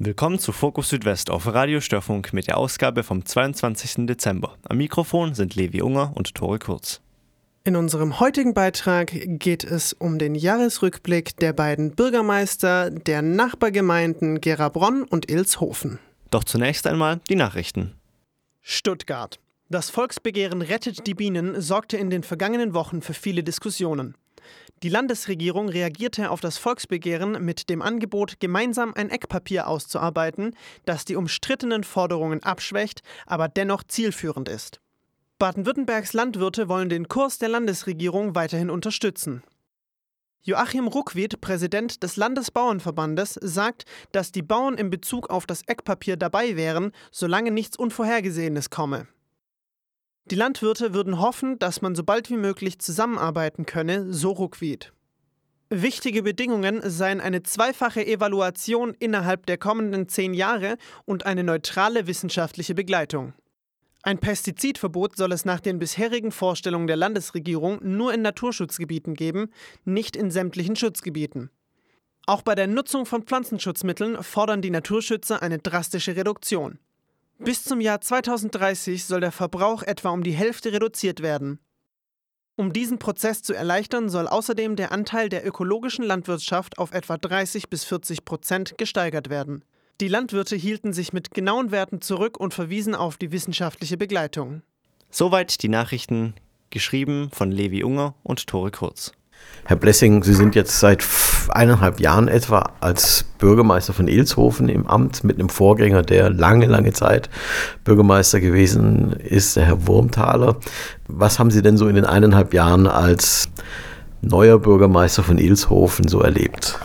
Willkommen zu Fokus Südwest auf Radio Störfunk mit der Ausgabe vom 22. Dezember. Am Mikrofon sind Levi Unger und Tore Kurz. In unserem heutigen Beitrag geht es um den Jahresrückblick der beiden Bürgermeister der Nachbargemeinden Gerabronn und Ilshofen. Doch zunächst einmal die Nachrichten. Stuttgart. Das Volksbegehren Rettet die Bienen sorgte in den vergangenen Wochen für viele Diskussionen. Die Landesregierung reagierte auf das Volksbegehren mit dem Angebot, gemeinsam ein Eckpapier auszuarbeiten, das die umstrittenen Forderungen abschwächt, aber dennoch zielführend ist. Baden-Württembergs Landwirte wollen den Kurs der Landesregierung weiterhin unterstützen. Joachim Ruckwied, Präsident des Landesbauernverbandes, sagt, dass die Bauern in Bezug auf das Eckpapier dabei wären, solange nichts Unvorhergesehenes komme. Die Landwirte würden hoffen, dass man so bald wie möglich zusammenarbeiten könne, so Ruckwied. Wichtige Bedingungen seien eine zweifache Evaluation innerhalb der kommenden zehn Jahre und eine neutrale wissenschaftliche Begleitung. Ein Pestizidverbot soll es nach den bisherigen Vorstellungen der Landesregierung nur in Naturschutzgebieten geben, nicht in sämtlichen Schutzgebieten. Auch bei der Nutzung von Pflanzenschutzmitteln fordern die Naturschützer eine drastische Reduktion. Bis zum Jahr 2030 soll der Verbrauch etwa um die Hälfte reduziert werden. Um diesen Prozess zu erleichtern, soll außerdem der Anteil der ökologischen Landwirtschaft auf etwa 30 bis 40 Prozent gesteigert werden. Die Landwirte hielten sich mit genauen Werten zurück und verwiesen auf die wissenschaftliche Begleitung. Soweit die Nachrichten, geschrieben von Levi Unger und Tore Kurz. Herr Blessing, Sie sind jetzt seit eineinhalb Jahren etwa als Bürgermeister von Ilshofen im Amt mit einem Vorgänger, der lange, lange Zeit Bürgermeister gewesen ist, der Herr Wurmthaler. Was haben Sie denn so in den eineinhalb Jahren als neuer Bürgermeister von Ilshofen so erlebt?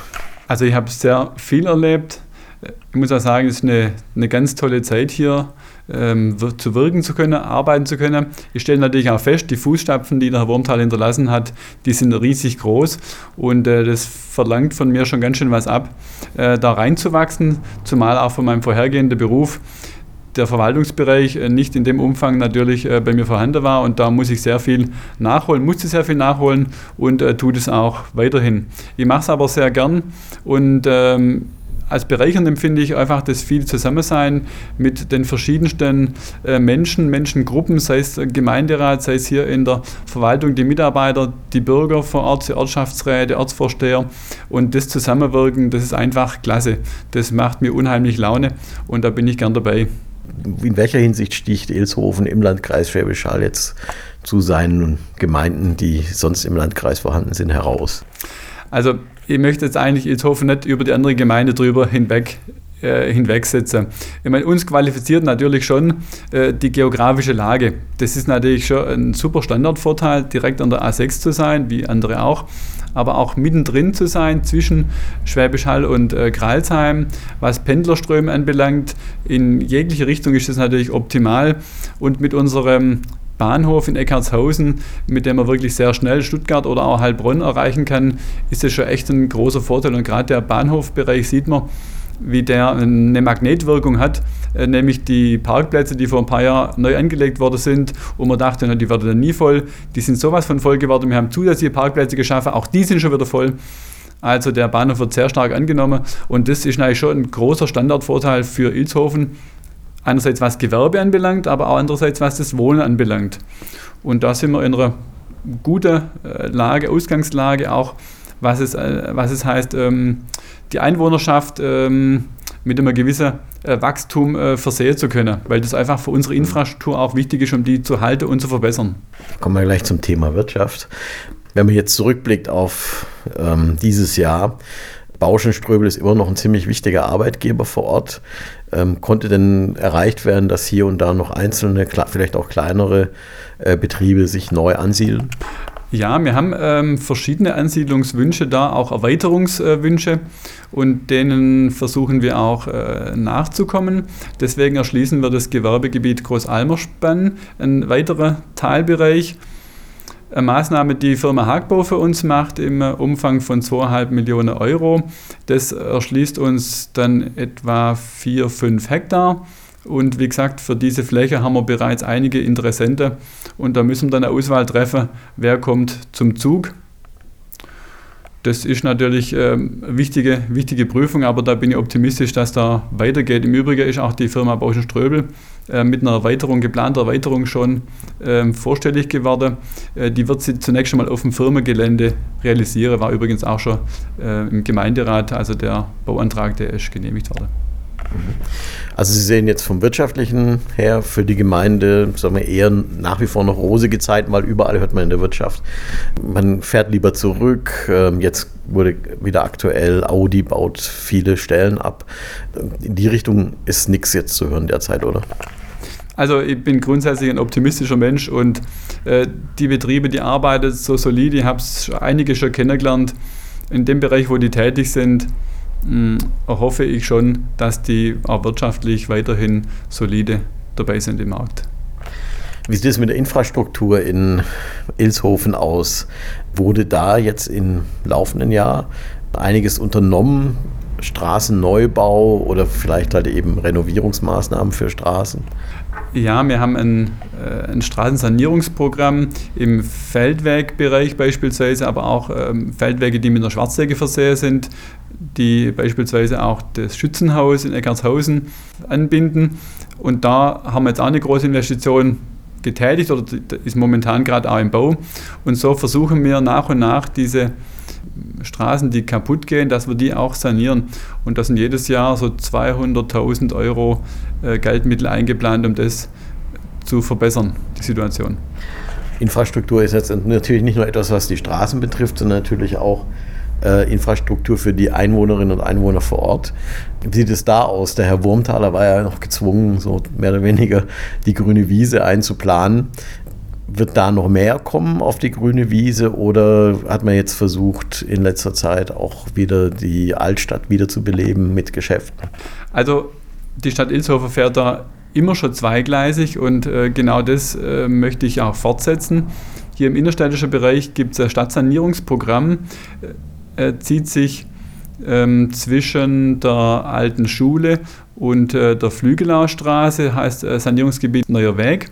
Also ich habe sehr viel erlebt. Ich muss auch sagen, es ist eine, eine ganz tolle Zeit hier ähm, zu wirken zu können, arbeiten zu können. Ich stelle natürlich auch fest, die Fußstapfen, die der Herr Wurmtal hinterlassen hat, die sind riesig groß und äh, das verlangt von mir schon ganz schön was ab, äh, da reinzuwachsen, zumal auch von meinem vorhergehenden Beruf der Verwaltungsbereich äh, nicht in dem Umfang natürlich äh, bei mir vorhanden war und da muss ich sehr viel nachholen, musste sehr viel nachholen und äh, tut es auch weiterhin. Ich mache es aber sehr gern und ähm, als bereichernd empfinde ich einfach das viel Zusammensein mit den verschiedensten äh, Menschen, Menschengruppen, sei es Gemeinderat, sei es hier in der Verwaltung die Mitarbeiter, die Bürger vor Ort, die Ortschaftsräte, Ortsvorsteher und das Zusammenwirken, das ist einfach klasse. Das macht mir unheimlich Laune und da bin ich gern dabei. In welcher Hinsicht sticht Ilshofen im Landkreis Schwäbisch Hall jetzt zu seinen Gemeinden, die sonst im Landkreis vorhanden sind, heraus? Also ich möchte jetzt eigentlich Ilshofen nicht über die andere Gemeinde drüber hinweg äh, hinwegsetzen. Ich meine, uns qualifiziert natürlich schon äh, die geografische Lage. Das ist natürlich schon ein super Standardvorteil, direkt an der A6 zu sein, wie andere auch, aber auch mittendrin zu sein zwischen Schwäbisch Hall und äh, Gralsheim. Was Pendlerströme anbelangt, in jegliche Richtung ist das natürlich optimal und mit unserem Bahnhof in Eckartshausen, mit dem man wirklich sehr schnell Stuttgart oder auch Heilbronn erreichen kann, ist das schon echt ein großer Vorteil. Und gerade der Bahnhofbereich sieht man, wie der eine Magnetwirkung hat, äh, nämlich die Parkplätze, die vor ein paar Jahren neu angelegt worden sind und man dachte, die werden dann nie voll, die sind sowas von voll geworden. Wir haben zusätzliche Parkplätze geschaffen, auch die sind schon wieder voll. Also der Bahnhof wird sehr stark angenommen und das ist eigentlich schon ein großer Standardvorteil für Ilshofen Einerseits was Gewerbe anbelangt, aber auch andererseits was das Wohnen anbelangt. Und da sind wir in einer guten äh, Lage, Ausgangslage auch, was es, äh, was es heißt, ähm, die Einwohnerschaft ähm, mit einem gewissen äh, Wachstum versehen zu können, weil das einfach für unsere Infrastruktur auch wichtig ist, um die zu halten und zu verbessern. Kommen wir gleich zum Thema Wirtschaft. Wenn man jetzt zurückblickt auf ähm, dieses Jahr, Bauschenströbel ist immer noch ein ziemlich wichtiger Arbeitgeber vor Ort. Ähm, konnte denn erreicht werden, dass hier und da noch einzelne, vielleicht auch kleinere äh, Betriebe sich neu ansiedeln? Ja, wir haben ähm, verschiedene Ansiedlungswünsche da, auch Erweiterungswünsche und denen versuchen wir auch äh, nachzukommen. Deswegen erschließen wir das Gewerbegebiet Großalmerspann, ein weiterer Teilbereich. Maßnahme, die Firma Hagbau für uns macht, im Umfang von 2,5 Millionen Euro. Das erschließt uns dann etwa 4, 5 Hektar. Und wie gesagt, für diese Fläche haben wir bereits einige Interessenten und da müssen wir dann eine Auswahl treffen, wer kommt zum Zug. Das ist natürlich ähm, eine wichtige, wichtige Prüfung, aber da bin ich optimistisch, dass da weitergeht. Im Übrigen ist auch die Firma Bauschen Ströbel mit einer Erweiterung, geplanter Erweiterung schon ähm, vorstellig geworden. Äh, die wird sie zunächst einmal auf dem Firmengelände realisieren, war übrigens auch schon äh, im Gemeinderat, also der Bauantrag, der ist genehmigt worden. Also Sie sehen jetzt vom wirtschaftlichen her für die Gemeinde, sagen wir eher nach wie vor noch rosige Zeiten, weil überall hört man in der Wirtschaft, man fährt lieber zurück. Ähm, jetzt wurde wieder aktuell, Audi baut viele Stellen ab. In die Richtung ist nichts jetzt zu hören derzeit, oder? Also ich bin grundsätzlich ein optimistischer Mensch und äh, die Betriebe, die arbeiten so solide, ich habe einige schon kennengelernt. In dem Bereich, wo die tätig sind, hoffe ich schon, dass die auch wirtschaftlich weiterhin solide dabei sind im Markt. Wie sieht es mit der Infrastruktur in Ilshofen aus? Wurde da jetzt im laufenden Jahr einiges unternommen? Straßenneubau oder vielleicht halt eben Renovierungsmaßnahmen für Straßen? Ja, wir haben ein, äh, ein Straßensanierungsprogramm im Feldwegbereich beispielsweise, aber auch ähm, Feldwege, die mit einer Schwarzsäge versehen sind, die beispielsweise auch das Schützenhaus in Eckartshausen anbinden. Und da haben wir jetzt auch eine große Investition getätigt oder ist momentan gerade auch im Bau. Und so versuchen wir nach und nach diese Straßen, die kaputt gehen, dass wir die auch sanieren. Und da sind jedes Jahr so 200.000 Euro äh, Geldmittel eingeplant, um das zu verbessern, die Situation. Infrastruktur ist jetzt natürlich nicht nur etwas, was die Straßen betrifft, sondern natürlich auch äh, Infrastruktur für die Einwohnerinnen und Einwohner vor Ort. Wie sieht es da aus? Der Herr Wurmthaler war ja noch gezwungen, so mehr oder weniger die grüne Wiese einzuplanen. Wird da noch mehr kommen auf die grüne Wiese oder hat man jetzt versucht, in letzter Zeit auch wieder die Altstadt wieder zu beleben mit Geschäften? Also die Stadt Ilshofer fährt da immer schon zweigleisig und äh, genau das äh, möchte ich auch fortsetzen. Hier im innerstädtischen Bereich gibt es ein Stadtsanierungsprogramm, äh, zieht sich ähm, zwischen der alten Schule und äh, der Flügelau Straße, heißt äh, Sanierungsgebiet Neuer Weg.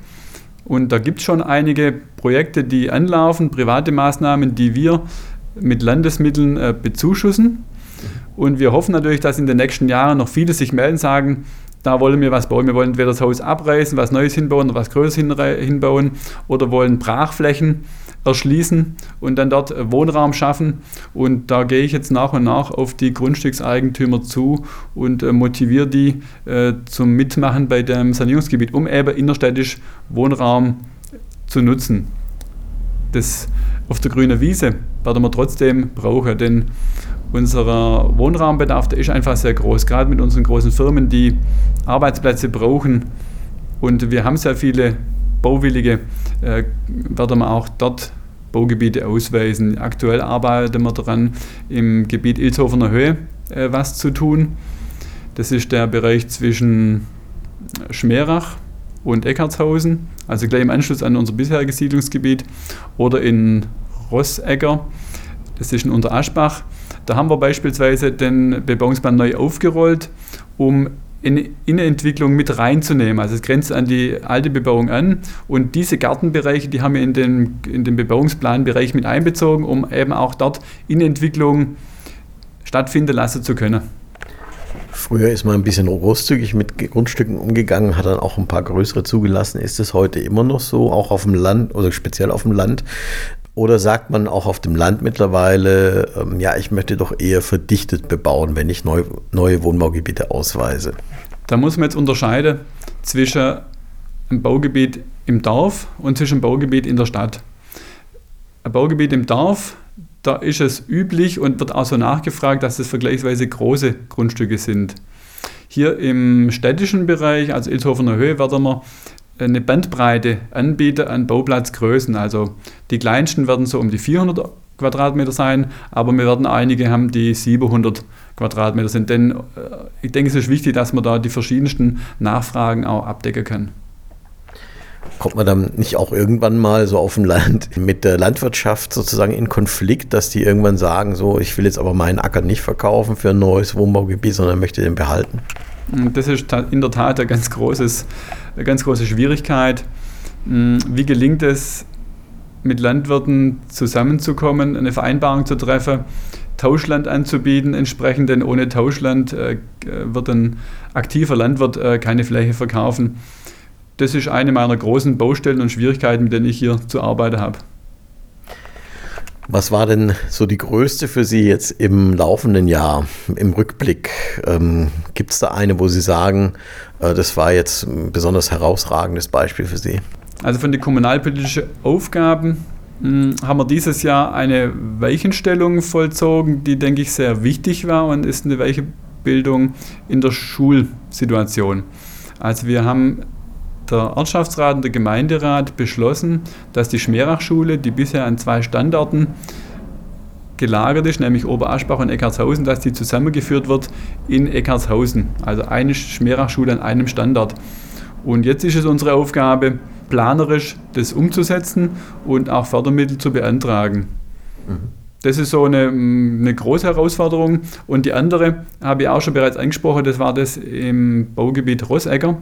Und da gibt es schon einige Projekte, die anlaufen, private Maßnahmen, die wir mit Landesmitteln äh, bezuschussen. Und wir hoffen natürlich, dass in den nächsten Jahren noch viele sich melden, sagen, da wollen wir was bauen. Wir wollen entweder das Haus abreißen, was Neues hinbauen oder was Größeres hinbauen oder wollen Brachflächen erschließen und dann dort Wohnraum schaffen. Und da gehe ich jetzt nach und nach auf die Grundstückseigentümer zu und äh, motiviere die äh, zum Mitmachen bei dem Sanierungsgebiet, um eben innerstädtisch Wohnraum zu nutzen. Das auf der grünen Wiese werden wir trotzdem brauchen, denn unser Wohnraumbedarf der ist einfach sehr groß, gerade mit unseren großen Firmen, die Arbeitsplätze brauchen. Und wir haben sehr viele Bauwillige, äh, werden wir auch dort Baugebiete ausweisen. Aktuell arbeiten wir daran, im Gebiet Ilshofener Höhe äh, was zu tun. Das ist der Bereich zwischen Schmerach und Eckartshausen, also gleich im Anschluss an unser bisheriges Siedlungsgebiet, oder in Rossegger, das ist in Unteraschbach. Da haben wir beispielsweise den Bebauungsplan neu aufgerollt, um in Innenentwicklung mit reinzunehmen. Also es grenzt an die alte Bebauung an und diese Gartenbereiche, die haben wir in den, in den Bebauungsplanbereich mit einbezogen, um eben auch dort Innenentwicklung stattfinden lassen zu können. Früher ist man ein bisschen großzügig mit Grundstücken umgegangen, hat dann auch ein paar größere zugelassen. Ist es heute immer noch so, auch auf dem Land oder speziell auf dem Land? Oder sagt man auch auf dem Land mittlerweile, ähm, ja, ich möchte doch eher verdichtet bebauen, wenn ich neu, neue Wohnbaugebiete ausweise? Da muss man jetzt unterscheiden zwischen einem Baugebiet im Dorf und zwischen einem Baugebiet in der Stadt. Ein Baugebiet im Dorf, da ist es üblich und wird auch so nachgefragt, dass es vergleichsweise große Grundstücke sind. Hier im städtischen Bereich, also Ilshofener Höhe, werden wir eine Bandbreite anbieten an Bauplatzgrößen. Also die kleinsten werden so um die 400 Quadratmeter sein, aber wir werden einige haben, die 700 Quadratmeter sind. Denn äh, ich denke, es ist wichtig, dass man da die verschiedensten Nachfragen auch abdecken kann. Kommt man dann nicht auch irgendwann mal so auf dem Land mit der Landwirtschaft sozusagen in Konflikt, dass die irgendwann sagen, so, ich will jetzt aber meinen Acker nicht verkaufen für ein neues Wohnbaugebiet, sondern möchte den behalten? Das ist in der Tat eine ganz, großes, eine ganz große Schwierigkeit. Hm, wie gelingt es, mit Landwirten zusammenzukommen, eine Vereinbarung zu treffen, Tauschland anzubieten, entsprechend, denn ohne Tauschland äh, wird ein aktiver Landwirt äh, keine Fläche verkaufen. Das ist eine meiner großen Baustellen und Schwierigkeiten, mit denen ich hier zu arbeiten habe. Was war denn so die größte für Sie jetzt im laufenden Jahr, im Rückblick? Ähm, Gibt es da eine, wo Sie sagen, äh, das war jetzt ein besonders herausragendes Beispiel für Sie? Also von den kommunalpolitischen Aufgaben mh, hm, haben wir dieses Jahr eine Weichenstellung vollzogen, die, denke ich, sehr wichtig war und ist eine Weichenbildung in der Schulsituation. Also wir haben der Ortschaftsrat und der Gemeinderat beschlossen, dass die Schmerachschule, die bisher an zwei Standorten gelagert ist, nämlich Oberaschbach und Eckartshausen, dass die zusammengeführt wird in Eckartshausen. Also eine Schmerachschule an einem Standort. Und jetzt ist es unsere Aufgabe, planerisch das umzusetzen und auch Fördermittel zu beantragen. Mhm. Das ist so eine, eine große Herausforderung. Und die andere habe ich auch schon bereits angesprochen, das war das im Baugebiet Rosegger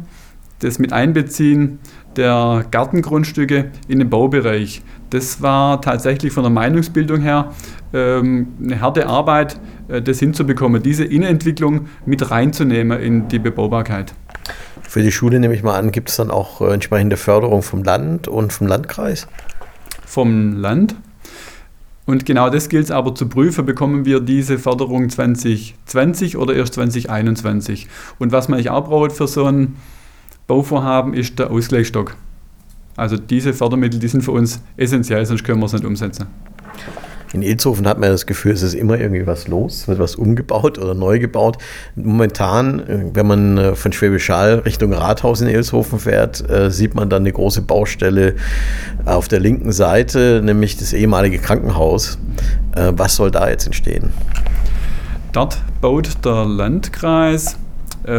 das mit Einbeziehen der Gartengrundstücke in den Baubereich. Das war tatsächlich von der Meinungsbildung her ähm, eine harte Arbeit, äh, das hinzubekommen, diese Innenentwicklung mit reinzunehmen in die Bebaubarkeit. Für die Schule nehme ich mal an, gibt es dann auch äh, entsprechende Förderung vom Land und vom Landkreis? Vom Land. Und genau das gilt es aber zu prüfen, bekommen wir diese Förderung 2020 oder erst 2021. Und was man auch braucht für so ein Bauvorhaben ist der Ausgleichsstock. Also diese Fördermittel, die sind für uns essentiell, sonst können wir es nicht umsetzen. In Ilshofen hat man das Gefühl, es ist immer irgendwie was los, wird was umgebaut oder neu gebaut. Momentan, äh, wenn man äh, von Schwäbisch Hall Richtung Rathaus in Ilshofen fährt, äh, sieht man dann eine große Baustelle auf der linken Seite, nämlich das ehemalige Krankenhaus. Was soll da jetzt entstehen? Dort baut der Landkreis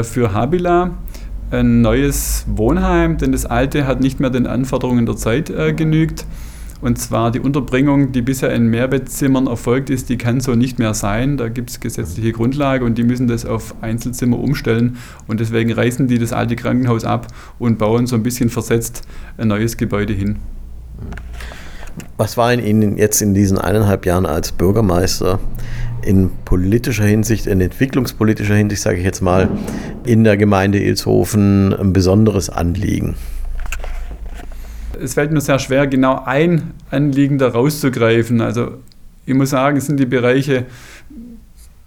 für Habila ein neues Wohnheim, denn das alte hat nicht mehr den Anforderungen der Zeit äh, genügt. Und zwar die Unterbringung, die bisher in Mehrbettzimmern erfolgt ist, die kann so nicht mehr sein. Da gibt es gesetzliche Grundlage und die müssen das auf Einzelzimmer umstellen. Und deswegen reißen die das alte Krankenhaus ab und bauen so ein bisschen versetzt ein neues Gebäude hin. Was war in Ihnen jetzt in diesen eineinhalb Jahren als Bürgermeister in politischer Hinsicht, in entwicklungspolitischer Hinsicht, sage ich jetzt mal, in der Gemeinde Ilshofen ein besonderes Anliegen? Es fällt mir sehr schwer, genau ein Anliegen da rauszugreifen. Also ich muss sagen, es sind die Bereiche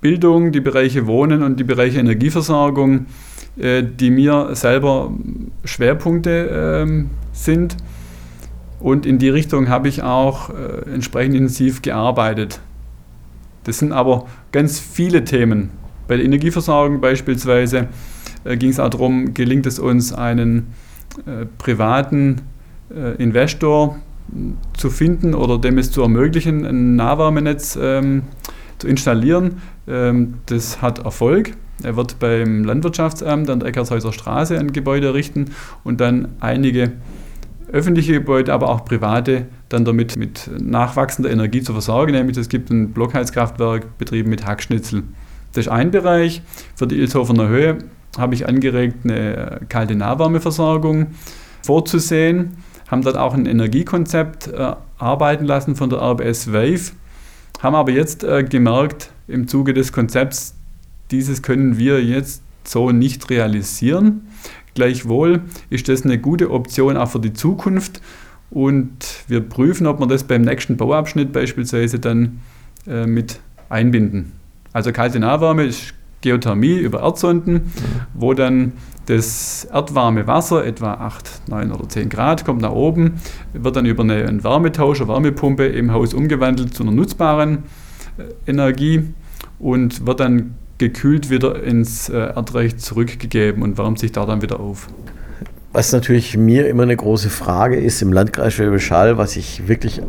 Bildung, die Bereiche Wohnen und die Bereiche Energieversorgung, äh, die mir selber Schwerpunkte ähm, sind. Und in die Richtung habe ich auch äh, entsprechend intensiv gearbeitet. Das sind aber ganz viele Themen. Bei der Energieversorgung beispielsweise äh, ging es auch darum, gelingt es uns, einen äh, privaten äh, Investor zu finden oder dem es zu ermöglichen, ein Nahwärmenetz ähm, zu installieren. Ähm, das hat Erfolg. Er wird beim Landwirtschaftsamt an der Eckartshäuser Straße ein Gebäude errichten und dann einige öffentliche Gebäude, aber auch private dann damit mit nachwachsender Energie zu versorgen. Nämlich es gibt ein Blockheizkraftwerk betrieben mit Hackschnitzel. Das ist ein Bereich. Für die Ilshofener Höhe habe ich angeregt, eine kalte Nahwärmeversorgung vorzusehen. Haben dort auch ein Energiekonzept äh, arbeiten lassen von der RBS Wave. Haben aber jetzt äh, gemerkt, im Zuge des Konzepts, dieses können wir jetzt so nicht realisieren. Gleichwohl ist das eine gute Option auch für die Zukunft und wir prüfen, ob wir das beim nächsten Bauabschnitt beispielsweise dann äh, mit einbinden. Also kalte Nahwärme ist Geothermie über Erdsonden, wo dann das erdwarme Wasser, etwa 8, 9 oder 10 Grad, kommt nach oben, wird dann über eine, einen Wärmetauscher, Wärmepumpe im Haus umgewandelt zu einer nutzbaren äh, Energie und wird dann gekühlt wieder ins äh, Erdreich zurückgegeben und wärmt sich da dann wieder auf. Was natürlich mir immer eine große Frage ist im Landkreis Schwäbisch Hall, was ich wirklich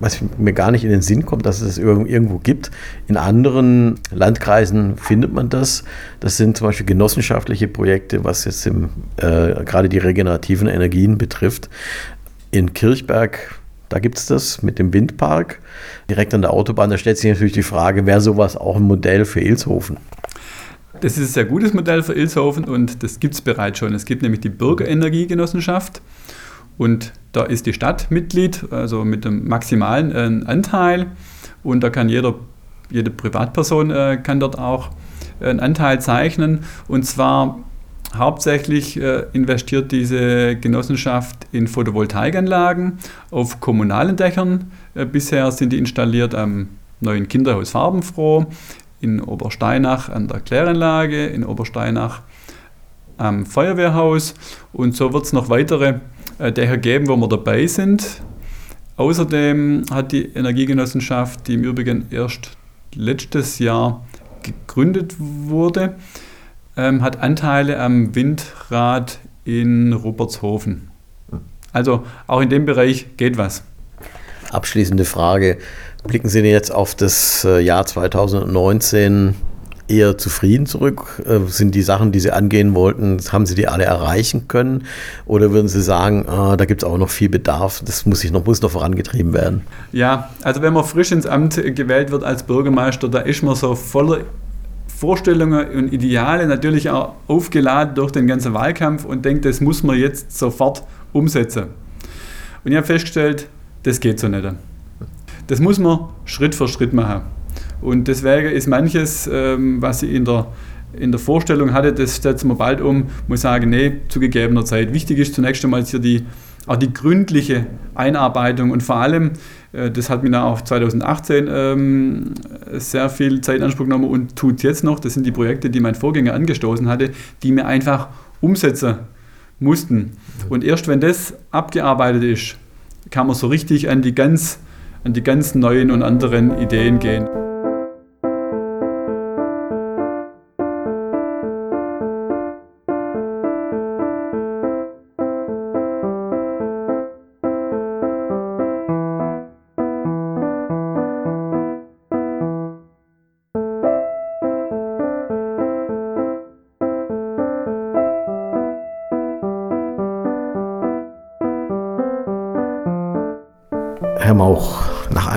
was mir gar nicht in den Sinn kommt, dass es irgendwo gibt. In anderen Landkreisen findet man das. Das sind zum Beispiel genossenschaftliche Projekte, was jetzt im, äh, gerade die regenerativen Energien betrifft. In Kirchberg, da gibt es das mit dem Windpark direkt an der Autobahn. Da stellt sich natürlich die Frage, wäre sowas auch ein Modell für Ilshofen? Das ist ein sehr gutes Modell für Ilshofen und das gibt es bereits schon. Es gibt nämlich die Bürgerenergiegenossenschaft und da ist die Stadt Mitglied, also mit dem maximalen äh, Anteil. Und da kann jeder, jede Privatperson äh, kann dort auch einen Anteil zeichnen. Und zwar hauptsächlich äh, investiert diese Genossenschaft in Photovoltaikanlagen auf kommunalen Dächern. Äh, bisher sind die installiert am neuen Kinderhaus Farbenfroh, in Obersteinach an der Kläranlage, in Obersteinach am Feuerwehrhaus. Und so wird es noch weitere äh, Dächer geben, wo wir dabei sind. Außerdem hat die Energiegenossenschaft, die im Übrigen erst letztes Jahr gegründet wurde, ähm, hat Anteile am Windrad in Rupertshofen. Also auch in dem Bereich geht was. Abschließende Frage. Blicken Sie jetzt auf das äh, Jahr 2019 eher zufrieden zurück? Äh, sind die Sachen, die Sie angehen wollten, haben Sie die alle erreichen können? Oder würden Sie sagen, ah, da gibt es auch noch viel Bedarf, das muss, ich noch, muss noch vorangetrieben werden? Ja, also wenn man frisch ins Amt gewählt wird als Bürgermeister, da ist man so voller Vorstellungen und Ideale, natürlich auch aufgeladen durch den ganzen Wahlkampf und denkt, das muss man jetzt sofort umsetzen. Und ich habe festgestellt, das geht so nicht. Das muss man Schritt für Schritt machen. Und deswegen ist manches, ähm, was ich in der, in der Vorstellung hatte, das setzen wir bald um, muss sagen, nee, zu gegebener Zeit. Wichtig ist zunächst einmal hier die, auch die gründliche Einarbeitung und vor allem, das hat mir dann auch 2018 ähm, sehr viel Zeit in Anspruch genommen und tut jetzt noch, das sind die Projekte, die mein Vorgänger angestoßen hatte, die mir einfach umsetzen mussten. Und erst wenn das abgearbeitet ist, kann man so richtig an die ganz, an die ganz neuen und anderen Ideen gehen.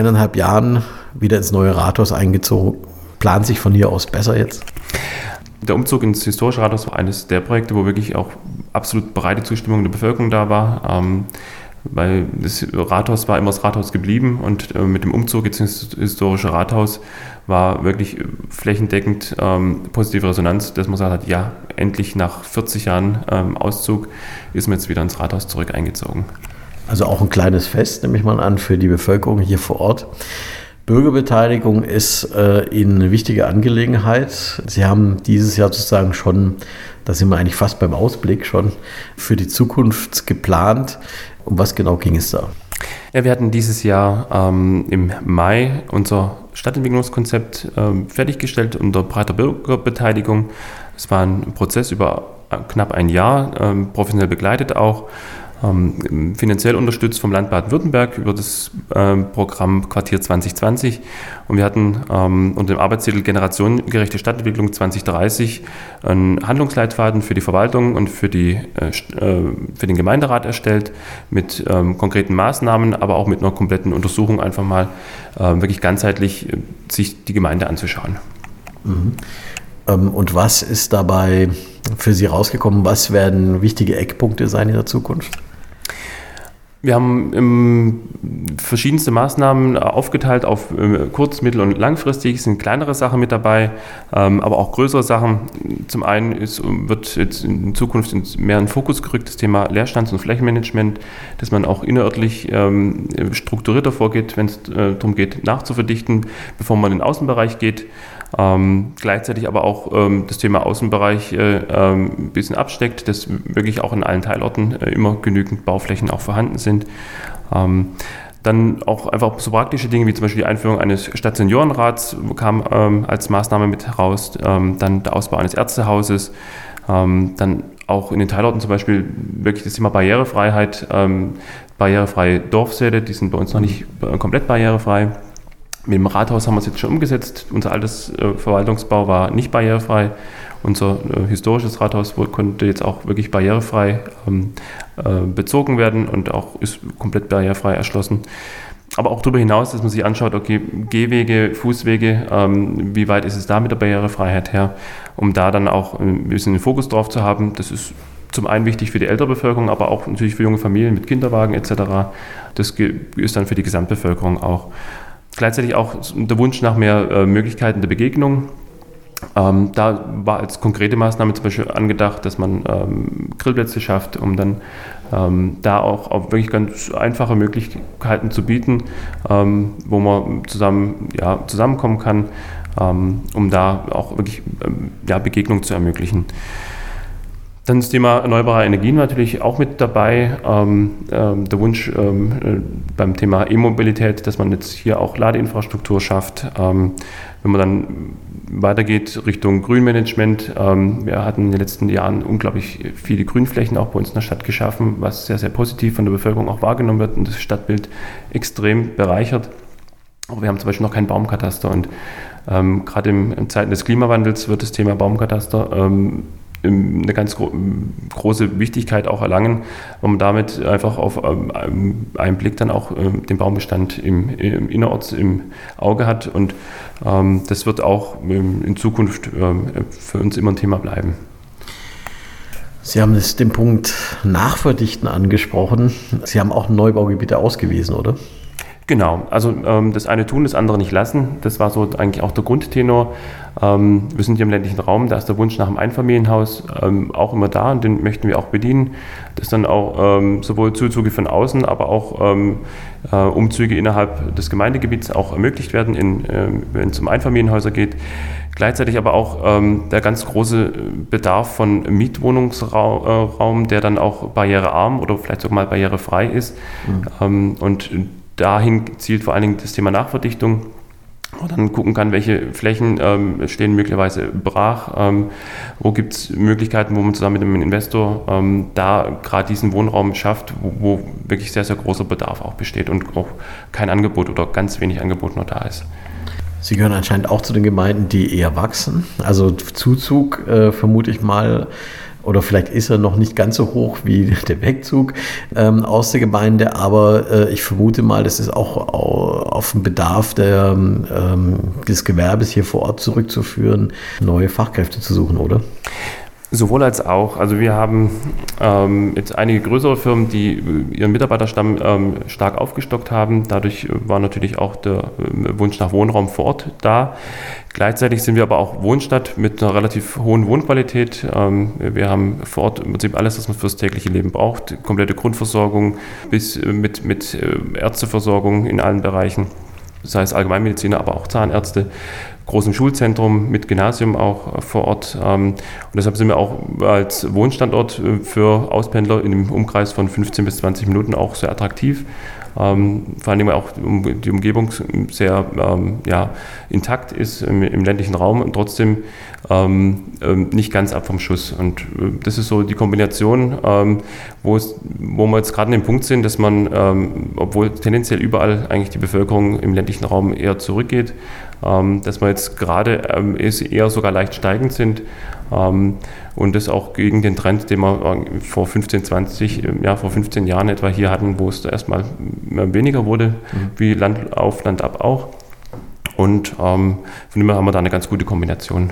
Eineinhalb Jahren wieder ins neue Rathaus eingezogen. Plant sich von hier aus besser jetzt? Der Umzug ins historische Rathaus war eines der Projekte, wo wirklich auch absolut breite Zustimmung der Bevölkerung da war. Ähm, weil das Rathaus war immer das Rathaus geblieben und äh, mit dem Umzug jetzt ins historische Rathaus war wirklich flächendeckend ähm, positive Resonanz, dass man gesagt hat, ja, endlich nach 40 Jahren ähm, Auszug ist man jetzt wieder ins Rathaus zurück eingezogen. Also auch ein kleines Fest, nehme ich mal an, für die Bevölkerung hier vor Ort. Bürgerbeteiligung ist äh, Ihnen eine wichtige Angelegenheit. Sie haben dieses Jahr sozusagen schon, da sind wir eigentlich fast beim Ausblick schon, für die Zukunft geplant. Um was genau ging es da? Ja, wir hatten dieses Jahr ähm, im Mai unser Stadtentwicklungskonzept ähm, fertiggestellt unter breiter Bürgerbeteiligung. Es war ein Prozess über knapp ein Jahr, ähm, professionell begleitet auch ähm, finanziell unterstützt vom Land Baden-Württemberg über das ähm, Programm Quartier 2020. Und wir hatten ähm, unter dem Arbeitstitel Generationengerechte Stadtentwicklung 2030 einen Handlungsleitfaden für die Verwaltung und für, die, äh, äh, für den Gemeinderat erstellt mit konkreten Maßnahmen, aber auch mit einer kompletten Untersuchung einfach mal wirklich ganzheitlich äh, sich die Gemeinde anzuschauen. Mhm. Und was ist dabei für Sie rausgekommen? Was werden wichtige Eckpunkte sein in der Zukunft? Wir haben verschiedenste Maßnahmen aufgeteilt auf äh, kurz-, mittel- und langfristig. Es sind kleinere Sachen mit dabei, ähm, aber auch größere Sachen. Zum einen ist, wird jetzt in Zukunft mehr in Fokus gerückt das Thema Leerstands- und Flächenmanagement, dass man auch innerörtlich ähm, strukturierter vorgeht, wenn es äh, darum geht, nachzuverdichten, bevor man in den Außenbereich geht. Ähm, gleichzeitig aber auch ähm, das Thema Außenbereich äh, ähm, ein bisschen absteckt, dass wirklich auch in allen Teilorten äh, immer genügend Bauflächen auch vorhanden sind. Ähm, dann auch einfach so praktische Dinge wie zum Beispiel die Einführung eines Stadtseniorenrats kam ähm, als Maßnahme mit heraus, ähm, dann der Ausbau eines Ärztehauses, dann auch in den Teilorten zum Beispiel wirklich das Thema Barrierefreiheit, ähm, barrierefreie Dorfsäle, die sind bei uns noch nicht äh, komplett barrierefrei. Mit dem Rathaus haben wir es jetzt schon umgesetzt. Unser altes äh, Verwaltungsbau war nicht barrierefrei. Unser äh, historisches Rathaus konnte jetzt auch wirklich barrierefrei ähm, äh, bezogen werden und auch ist komplett barrierefrei erschlossen. Aber auch darüber hinaus, dass man sich anschaut, okay, Gehwege, Fußwege, ähm, wie weit ist es da mit der Barrierefreiheit her, um da dann auch ein bisschen den Fokus drauf zu haben. Das ist zum einen wichtig für die ältere Bevölkerung, aber auch natürlich für junge Familien mit Kinderwagen etc. Das ist dann für die Gesamtbevölkerung auch. Gleichzeitig auch der Wunsch nach mehr äh, Möglichkeiten der Begegnung. Ähm, da war als konkrete Maßnahme zum Beispiel angedacht, dass man ähm, Grillplätze schafft, um dann ähm, da auch, auch, wirklich ganz einfache Möglichkeiten zu bieten, ähm, wo man zusammen, ja, zusammenkommen kann, ähm, um da auch wirklich ähm, ja, Begegnung zu ermöglichen. Dann das Thema erneuerbare Energien natürlich auch mit dabei. Ähm, ähm, der Wunsch ähm, äh, beim Thema E-Mobilität, dass man jetzt hier auch Ladeinfrastruktur schafft. Ähm, wenn man dann weitergeht Richtung Grünmanagement, ähm, wir hatten in den letzten Jahren unglaublich viele Grünflächen auch bei uns in der Stadt geschaffen, was sehr, sehr positiv von der Bevölkerung auch wahrgenommen wird und das Stadtbild extrem bereichert. Aber wir haben zum Beispiel noch keinen Baumkataster und ähm, gerade in Zeiten des Klimawandels wird das Thema Baumkataster eine ganz gro große Wichtigkeit auch erlangen, man damit einfach auf ähm, einen Blick dann auch ähm, den Baumbestand im, im, innerorts im Auge hat. Und ähm, das wird auch ähm, in Zukunft ähm, für uns immer ein Thema bleiben. Sie haben das, den Punkt Nachverdichten angesprochen. Sie haben auch Neubaugebiete ausgewiesen, oder? Genau, also ähm, das eine tun, das andere nicht lassen. Das war so eigentlich auch der Grundtenor. Ähm, wir sind hier im ländlichen Raum, da ist der Wunsch nach einem Einfamilienhaus ähm, auch immer da und den möchten wir auch bedienen. Dass dann auch ähm, sowohl Zuzüge von außen, aber auch ähm, äh, Umzüge innerhalb des Gemeindegebiets auch ermöglicht werden, in, äh, wenn es um Einfamilienhäuser geht. Gleichzeitig aber auch ähm, der ganz große Bedarf von Mietwohnungsraum, äh, der dann auch barrierearm oder vielleicht sogar mal barrierefrei ist. Mhm. und dahin zielt vor allen Dingen das Thema Nachverdichtung und dann gucken kann, welche Flächen ähm, stehen möglicherweise brach, ähm, wo gibt es Möglichkeiten, wo man zusammen mit einem Investor ähm, da gerade diesen Wohnraum schafft, wo, wo, wirklich sehr, sehr großer Bedarf auch besteht und auch kein Angebot oder ganz wenig Angebot noch da ist. Sie gehören anscheinend auch zu den Gemeinden, die eher wachsen. Also Zuzug, äh, vermute ich mal, oder vielleicht ist er noch nicht ganz so hoch wie der Wegzug ähm, aus der Gemeinde, aber äh, ich vermute mal, das ist auch auf den Bedarf der, ähm, des Gewerbes hier vor Ort zurückzuführen, neue Fachkräfte zu suchen, oder? Sowohl als auch. Also wir haben ähm, jetzt einige größere Firmen, die ihren Mitarbeiterstamm ähm, stark aufgestockt haben. Dadurch war natürlich auch der äh, Wunsch nach Wohnraum vor Ort da. Gleichzeitig sind wir aber auch Wohnstadt mit einer relativ hohen Wohnqualität. Ähm, wir haben vor Ort im Prinzip alles, was man fürs tägliche Leben braucht. Komplette Grundversorgung bis äh, mit, mit äh, Ärzteversorgung in allen Bereichen. Das heißt Allgemeinmediziner, aber auch Zahnärzte großem Schulzentrum mit Gymnasium auch vor Ort. Ähm, und deshalb sind wir auch als Wohnstandort äh, für Auspendler in einem Umkreis von 15 bis 20 Minuten auch sehr attraktiv. Ähm, vor allem, auch die Umgebung sehr ähm, ja, intakt ist im, im, ländlichen Raum und trotzdem ähm, ähm nicht ganz ab vom Schuss. Und äh, das ist so die Kombination, ähm, wo, es, wo wir jetzt gerade an dem Punkt sind, dass man, ähm, obwohl tendenziell überall eigentlich die Bevölkerung im ländlichen Raum eher zurückgeht, dass wir jetzt gerade eher sogar leicht steigend sind, und das auch gegen den Trend, den wir äh, vor 15, 20, äh, ja, vor 15 Jahren etwa hier hatten, wo es erstmal weniger wurde, mhm. wie Land auf, Land ab auch. Und ähm, von dem her haben wir da eine ganz gute Kombination.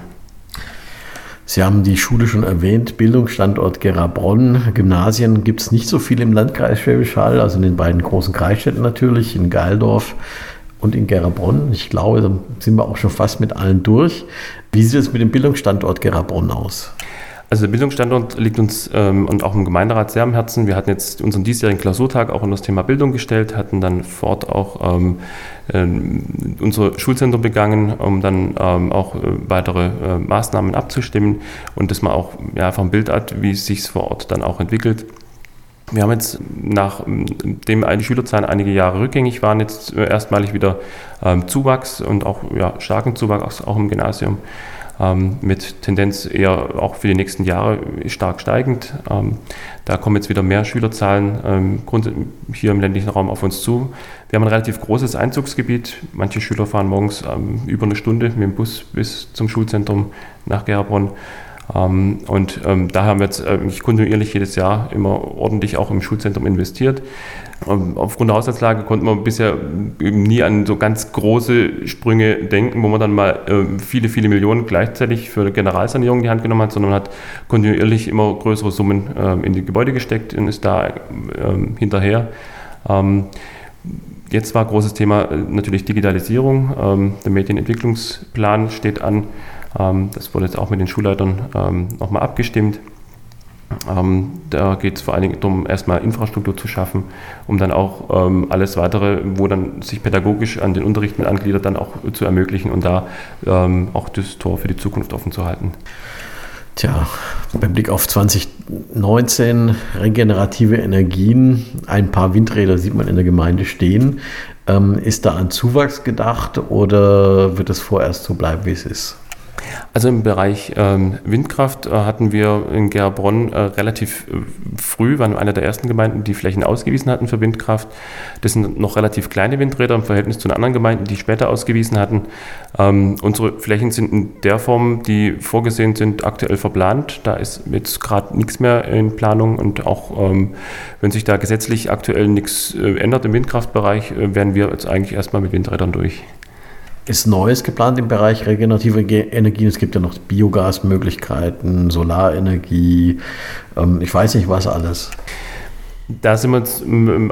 Sie haben die Schule schon erwähnt, Bildungsstandort Gerabronn. Gymnasien gibt es nicht so viel im Landkreis Schwäbisch Hall, also in den beiden großen Kreisstädten natürlich, in Geildorf und in Gerabronn. Ich glaube, da sind wir auch schon fast mit allen durch. Wie sieht es mit dem Bildungsstandort Gerabronn aus? Also der Bildungsstandort liegt uns ähm, und auch im Gemeinderat sehr am Herzen. Wir hatten jetzt unseren diesjährigen Klausurtag auch in das Thema Bildung gestellt, hatten dann fort auch ähm, äh, unser Schulzentrum begangen, um dann ähm, auch äh, weitere äh, Maßnahmen abzustimmen und dass man auch ja, einfach ein Bild hat, wie es sich vor Ort dann auch entwickelt. Wir haben jetzt, nachdem die Schülerzahlen einige Jahre rückgängig waren, jetzt erstmalig wieder ähm, Zuwachs und auch ja, starken Zuwachs auch im Gymnasium. ähm, mit Tendenz eher auch für die nächsten Jahre stark steigend. Ähm, da kommen jetzt wieder mehr Schülerzahlen ähm, hier im ländlichen Raum auf uns zu. Wir haben ein relativ großes Einzugsgebiet. Manche Schüler fahren morgens ähm, über eine Stunde mit dem Bus bis zum Schulzentrum nach Gerabronn. Ähm, und ähm, da haben wir jetzt äh, kontinuierlich jedes Jahr immer ordentlich auch im Schulzentrum investiert. Ähm, aufgrund der Haushaltslage konnten wir bisher nie an so ganz große Sprünge denken, wo man dann mal äh, viele, viele Millionen gleichzeitig für Generalsanierung in die Hand genommen hat, sondern man hat kontinuierlich immer größere Summen äh, in die Gebäude gesteckt und ist da ähm, hinterher. Ähm, jetzt war großes Thema äh, natürlich Digitalisierung. Der Medienentwicklungsplan steht an. Das wurde jetzt auch mit den Schulleitern nochmal abgestimmt. Ähm, da geht es vor allen Dingen darum, erstmal Infrastruktur zu schaffen, um dann auch ähm, alles weitere, wo dann sich pädagogisch an den Unterricht mit angliedert, dann auch zu ermöglichen und da ähm, auch das Tor für die Zukunft offen zu halten. Tja, beim Blick auf 2019, regenerative Energien, ein paar Windräder sieht man in der Gemeinde stehen. Ähm, ist da an Zuwachs gedacht oder wird es vorerst so bleiben, wie es ist? Also im Bereich ähm, Windkraft äh, hatten wir in Gerbronn äh, relativ äh, früh, waren einer der ersten Gemeinden, die Flächen ausgewiesen hatten für Windkraft. Das sind noch relativ kleine Windräder im Verhältnis zu den anderen Gemeinden, die später ausgewiesen hatten. Ähm, unsere Flächen sind in der Form, die vorgesehen sind, aktuell verplant. Da ist jetzt gerade nichts mehr in Planung und auch ähm, wenn sich da gesetzlich aktuell nichts äh, ändert im Windkraftbereich, äh, werden wir jetzt eigentlich erstmal mit Windrädern durch ist Neues geplant im Bereich regenerative Energien. Es gibt ja noch Biogasmöglichkeiten, Solarenergie, ähm, ich weiß nicht was alles. Da sind wir jetzt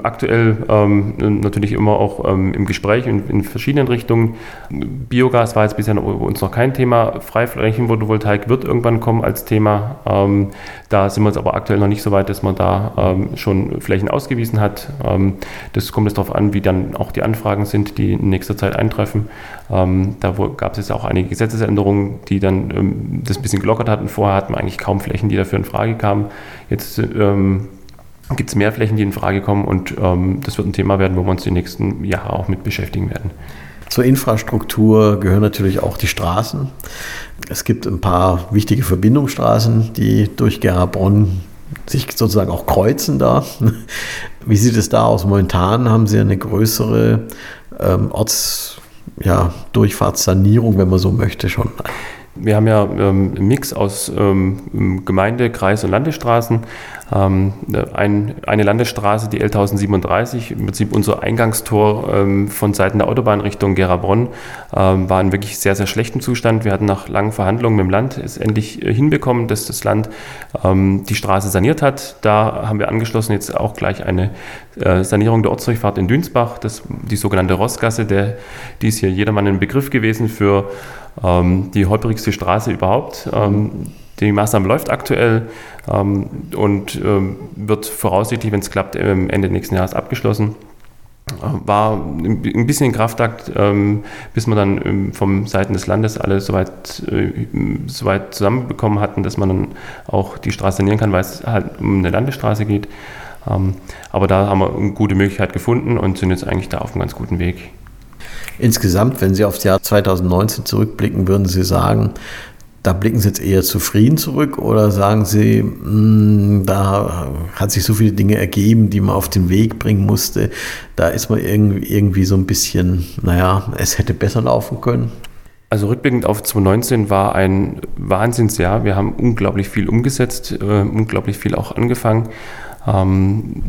aktuell ähm, natürlich immer auch ähm, im Gespräch in, in, verschiedenen Richtungen. Biogas war jetzt bisher noch, uns noch kein Thema. Freiflächenphotovoltaik wird irgendwann kommen als Thema. Ähm, da sind wir jetzt aber aktuell noch nicht so weit, dass man da ähm, schon Flächen ausgewiesen hat. Ähm, das kommt jetzt darauf an, wie dann auch die Anfragen sind, die in nächster Zeit eintreffen. Ähm, da gab es jetzt auch einige Gesetzesänderungen, die dann das ein bisschen gelockert hatten. Vorher hatten wir eigentlich kaum Flächen, die dafür in Frage kamen. Jetzt gibt es mehr Flächen, die in Frage kommen und ähm, das wird ein Thema werden, wo wir uns die nächsten Jahre auch mit beschäftigen werden. Zur Infrastruktur gehören natürlich auch die Straßen. Es gibt ein paar wichtige Verbindungsstraßen, die durch Gerabronn sich sozusagen auch kreuzen da. Wie sieht es da aus? Momentan haben Sie eine größere ähm, Ortsdurchfahrtssanierung, ja, wenn man so möchte, schon. Wir haben ja ähm, einen Mix aus ähm, Gemeinde, Kreis und Landesstraßen. Ähm, ein, eine Landesstraße, die L1037, im Prinzip unser Eingangstor ähm, von Seiten der Autobahn Richtung Gerabronn, ähm, war in wirklich sehr, sehr schlechtem Zustand. Wir hatten nach langen Verhandlungen mit dem Land es endlich äh, hinbekommen, dass das Land ähm, die Straße saniert hat. Da haben wir angeschlossen jetzt auch gleich eine äh, Sanierung der Ortsdurchfahrt in Dünsbach, das, die sogenannte Rossgasse, der, die ist hier jedermann ein Begriff gewesen für ähm, die holprigste Straße überhaupt. Ähm, die Maßnahme läuft aktuell ähm, und ähm, wird voraussichtlich, wenn es klappt, Ende nächsten Jahres abgeschlossen. Äh, war ein bisschen Kraftakt, ähm, bis wir dann ähm, vom Seiten des Landes alle soweit, äh, soweit zusammenbekommen hatten, dass man dann auch die Straße sanieren kann, weil es halt um eine Landesstraße geht. Ähm, aber da haben wir eine gute Möglichkeit gefunden und sind jetzt eigentlich da auf einem ganz guten Weg. Insgesamt, wenn Sie auf das Jahr 2019 zurückblicken, würden Sie sagen, da blicken Sie jetzt eher zufrieden zurück oder sagen Sie, mh, hm, da hat sich so viele Dinge ergeben, die man auf den Weg bringen musste. Da ist man irgendwie, irgendwie so ein bisschen, naja, es hätte besser laufen können. Also rückblickend auf 2019 war ein Wahnsinnsjahr. Wir haben unglaublich viel umgesetzt, äh, unglaublich viel auch angefangen. Ähm,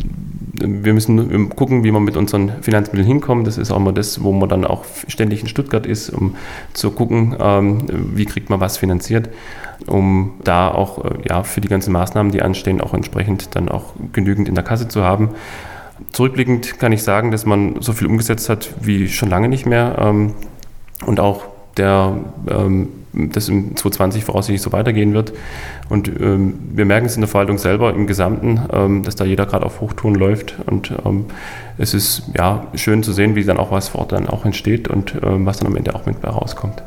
wir müssen gucken, wie wir mit unseren Finanzmitteln hinkommen. Das ist auch immer das, wo man dann auch ständig in Stuttgart ist, um zu gucken, ähm, wie kriegt man was finanziert, um da auch äh, ja, für die ganzen Maßnahmen, die anstehen, auch entsprechend dann auch genügend in der Kasse zu haben. Zurückblickend kann ich sagen, dass man so viel umgesetzt hat wie schon lange nicht mehr ähm, und auch der das im 2020 voraussichtlich so weitergehen wird. Und ähm, wir merken es in der Verwaltung selber im Gesamten, ähm, dass da jeder gerade auf Hochtouren läuft. Und ähm, es ist ja schön zu sehen, wie dann auch was vor Ort dann auch entsteht und ähm, was dann am Ende auch mit rauskommt.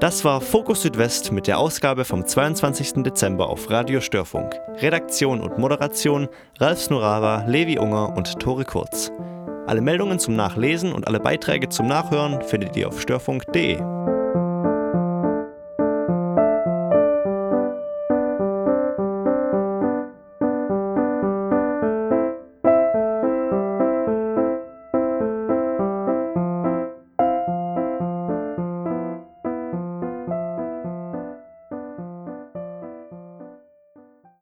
Das war Fokus Südwest mit der Ausgabe vom 22. Dezember auf Radio Störfunk. Redaktion und Moderation Ralf Snurava, Levi Unger und Tore Kurz. Alle Meldungen zum Nachlesen und alle Beiträge zum Nachhören findet ihr auf störfunk.de.